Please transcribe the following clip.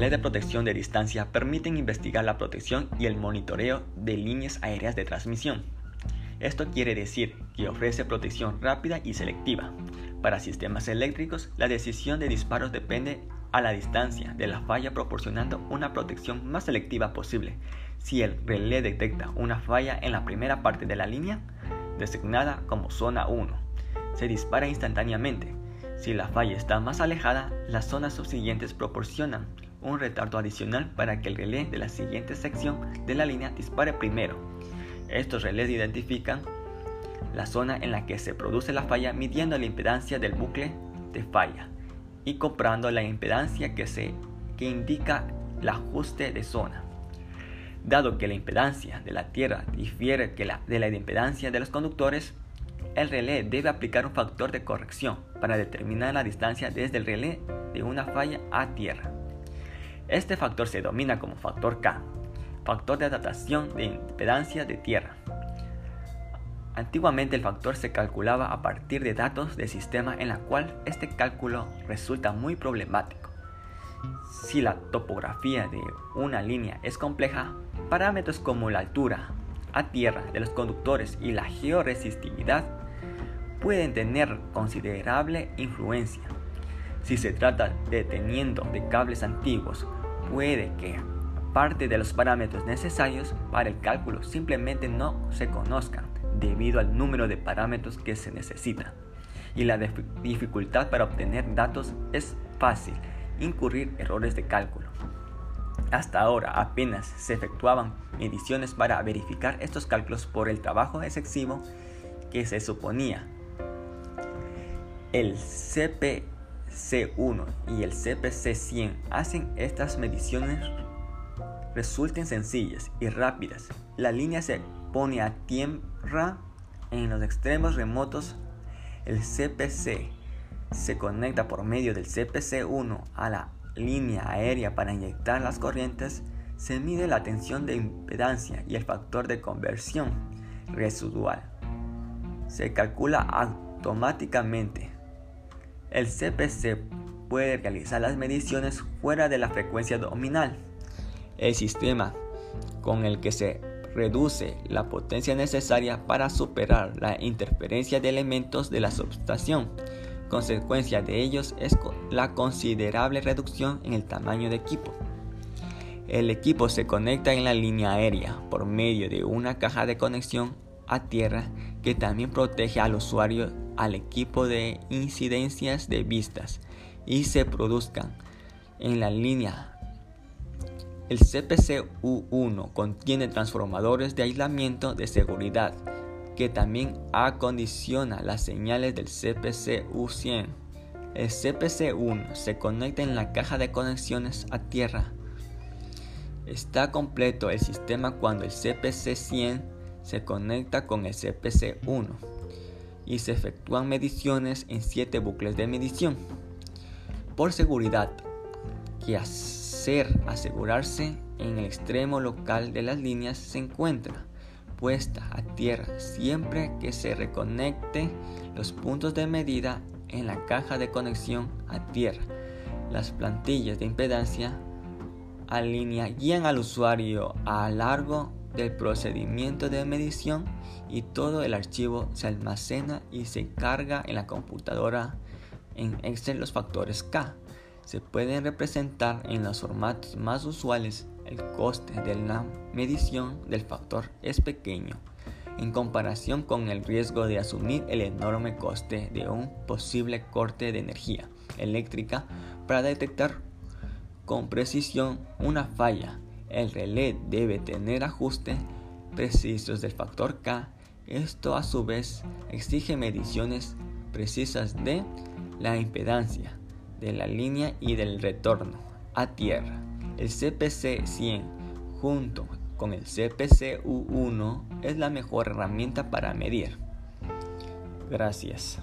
Leyes de protección de distancia permiten investigar la protección y el monitoreo de líneas aéreas de transmisión. Esto quiere decir que ofrece protección rápida y selectiva. Para sistemas eléctricos, la decisión de disparos depende a la distancia de la falla proporcionando una protección más selectiva posible. Si el relé detecta una falla en la primera parte de la línea, designada como zona 1, se dispara instantáneamente. Si la falla está más alejada, las zonas subsiguientes proporcionan un retardo adicional para que el relé de la siguiente sección de la línea dispare primero. Estos relés identifican la zona en la que se produce la falla midiendo la impedancia del bucle de falla y comprando la impedancia que, se, que indica el ajuste de zona. Dado que la impedancia de la Tierra difiere de la impedancia de los conductores, el relé debe aplicar un factor de corrección para determinar la distancia desde el relé de una falla a Tierra. Este factor se denomina como factor K, factor de adaptación de impedancia de tierra. Antiguamente el factor se calculaba a partir de datos de sistema en la cual este cálculo resulta muy problemático. Si la topografía de una línea es compleja, parámetros como la altura a tierra de los conductores y la georesistividad pueden tener considerable influencia. Si se trata de teniendo de cables antiguos puede que parte de los parámetros necesarios para el cálculo simplemente no se conozcan debido al número de parámetros que se necesitan y la dificultad para obtener datos es fácil incurrir errores de cálculo. Hasta ahora apenas se efectuaban mediciones para verificar estos cálculos por el trabajo excesivo que se suponía. El CP C1 y el CPC100 hacen estas mediciones resulten sencillas y rápidas. La línea se pone a tierra en los extremos remotos. El CPC se conecta por medio del CPC1 a la línea aérea para inyectar las corrientes. Se mide la tensión de impedancia y el factor de conversión residual. Se calcula automáticamente el CPC puede realizar las mediciones fuera de la frecuencia nominal. El sistema con el que se reduce la potencia necesaria para superar la interferencia de elementos de la subestación. Consecuencia de ellos es la considerable reducción en el tamaño de equipo. El equipo se conecta en la línea aérea por medio de una caja de conexión a tierra que también protege al usuario al equipo de incidencias de vistas y se produzcan en la línea. El CPC-U1 contiene transformadores de aislamiento de seguridad que también acondiciona las señales del CPC-U100. El CPC-1 se conecta en la caja de conexiones a tierra. Está completo el sistema cuando el CPC-100 se conecta con el CPC-1 y se efectúan mediciones en 7 bucles de medición. Por seguridad, que hacer asegurarse en el extremo local de las líneas se encuentra puesta a tierra siempre que se reconecte los puntos de medida en la caja de conexión a tierra. Las plantillas de impedancia a línea guían al usuario a largo del procedimiento de medición y todo el archivo se almacena y se carga en la computadora en Excel los factores K. Se pueden representar en los formatos más usuales. El coste de la medición del factor es pequeño en comparación con el riesgo de asumir el enorme coste de un posible corte de energía eléctrica para detectar con precisión una falla el relé debe tener ajustes precisos del factor K. Esto a su vez exige mediciones precisas de la impedancia de la línea y del retorno a tierra. El CPC 100 junto con el CPC U1 es la mejor herramienta para medir. Gracias.